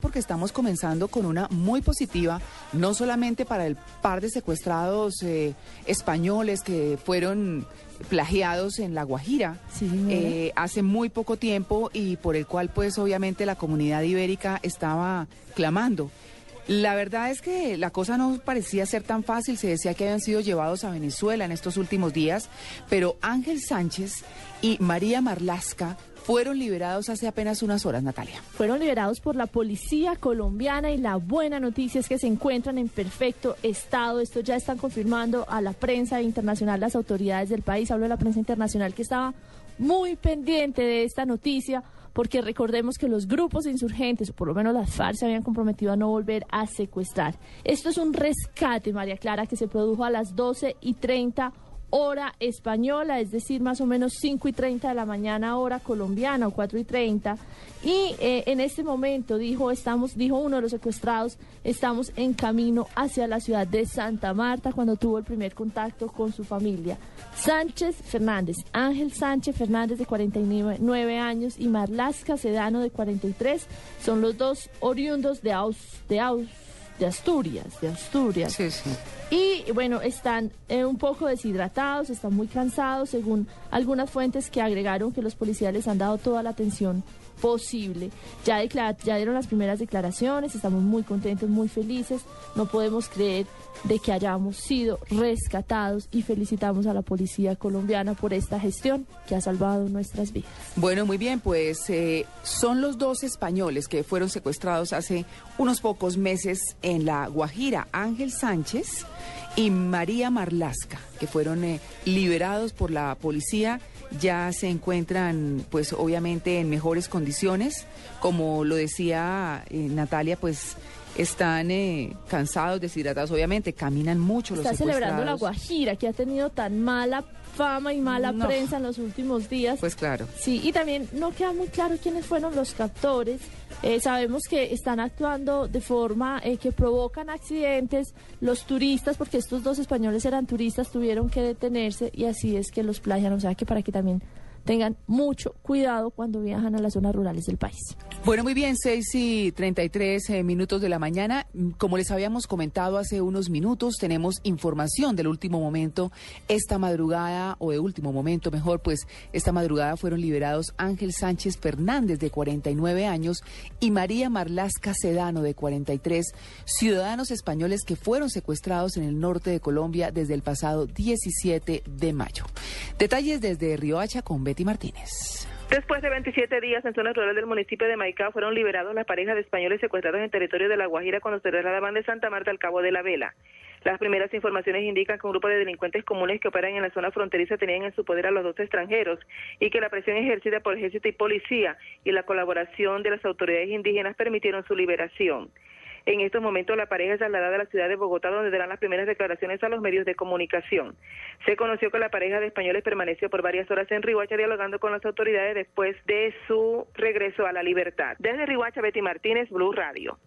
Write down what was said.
porque estamos comenzando con una muy positiva, no solamente para el par de secuestrados eh, españoles que fueron plagiados en La Guajira eh, hace muy poco tiempo y por el cual pues obviamente la comunidad ibérica estaba clamando. La verdad es que la cosa no parecía ser tan fácil, se decía que habían sido llevados a Venezuela en estos últimos días, pero Ángel Sánchez y María Marlasca fueron liberados hace apenas unas horas, Natalia. Fueron liberados por la policía colombiana y la buena noticia es que se encuentran en perfecto estado. Esto ya están confirmando a la prensa internacional las autoridades del país. Hablo de la prensa internacional que estaba muy pendiente de esta noticia porque recordemos que los grupos insurgentes, o por lo menos las FARC, se habían comprometido a no volver a secuestrar. Esto es un rescate, María Clara, que se produjo a las 12 y 30 hora española, es decir, más o menos 5 y 30 de la mañana, hora colombiana o 4 y 30. Y eh, en este momento, dijo, estamos, dijo uno de los secuestrados, estamos en camino hacia la ciudad de Santa Marta cuando tuvo el primer contacto con su familia. Sánchez Fernández, Ángel Sánchez Fernández de 49 años y Marlasca Sedano de 43 son los dos oriundos de Aus, de Aus de Asturias, de Asturias. Sí, sí. Y bueno, están eh, un poco deshidratados, están muy cansados, según algunas fuentes que agregaron que los policías les han dado toda la atención posible. Ya, ya dieron las primeras declaraciones, estamos muy contentos, muy felices. No podemos creer de que hayamos sido rescatados y felicitamos a la policía colombiana por esta gestión que ha salvado nuestras vidas. Bueno, muy bien, pues eh, son los dos españoles que fueron secuestrados hace unos pocos meses en la Guajira, Ángel Sánchez y María Marlasca, que fueron eh, liberados por la policía ya se encuentran, pues obviamente en mejores condiciones. Como lo decía eh, Natalia, pues están eh, cansados, deshidratados, obviamente, caminan mucho Está celebrando la Guajira, que ha tenido tan mala fama y mala prensa en los últimos días. Pues claro. Sí, y también no queda muy claro quiénes fueron los captores. Eh, sabemos que están actuando de forma eh, que provocan accidentes. Los turistas, porque estos dos españoles eran turistas, tuvieron que detenerse y así es que los plagian. O sea que para que también tengan mucho cuidado cuando viajan a las zonas rurales del país. Bueno, muy bien, 6 y 33 eh, minutos de la mañana. Como les habíamos comentado hace unos minutos, tenemos información del último momento. Esta madrugada, o de último momento mejor, pues esta madrugada fueron liberados Ángel Sánchez Fernández, de 49 años, y María Marlasca Sedano, de 43, ciudadanos españoles que fueron secuestrados en el norte de Colombia desde el pasado 17 de mayo. Detalles desde Riohacha con Martínez. Después de 27 días en zonas rurales del municipio de Maicao fueron liberados las parejas de españoles secuestrados en territorio de La Guajira cuando se trasladaban de Santa Marta al Cabo de la Vela. Las primeras informaciones indican que un grupo de delincuentes comunes que operan en la zona fronteriza tenían en su poder a los dos extranjeros y que la presión ejercida por ejército y policía y la colaboración de las autoridades indígenas permitieron su liberación. En estos momentos la pareja es trasladada a la ciudad de Bogotá donde darán las primeras declaraciones a los medios de comunicación. Se conoció que la pareja de españoles permaneció por varias horas en Rihuacha dialogando con las autoridades después de su regreso a la libertad. Desde Rihuacha, Betty Martínez, Blue Radio.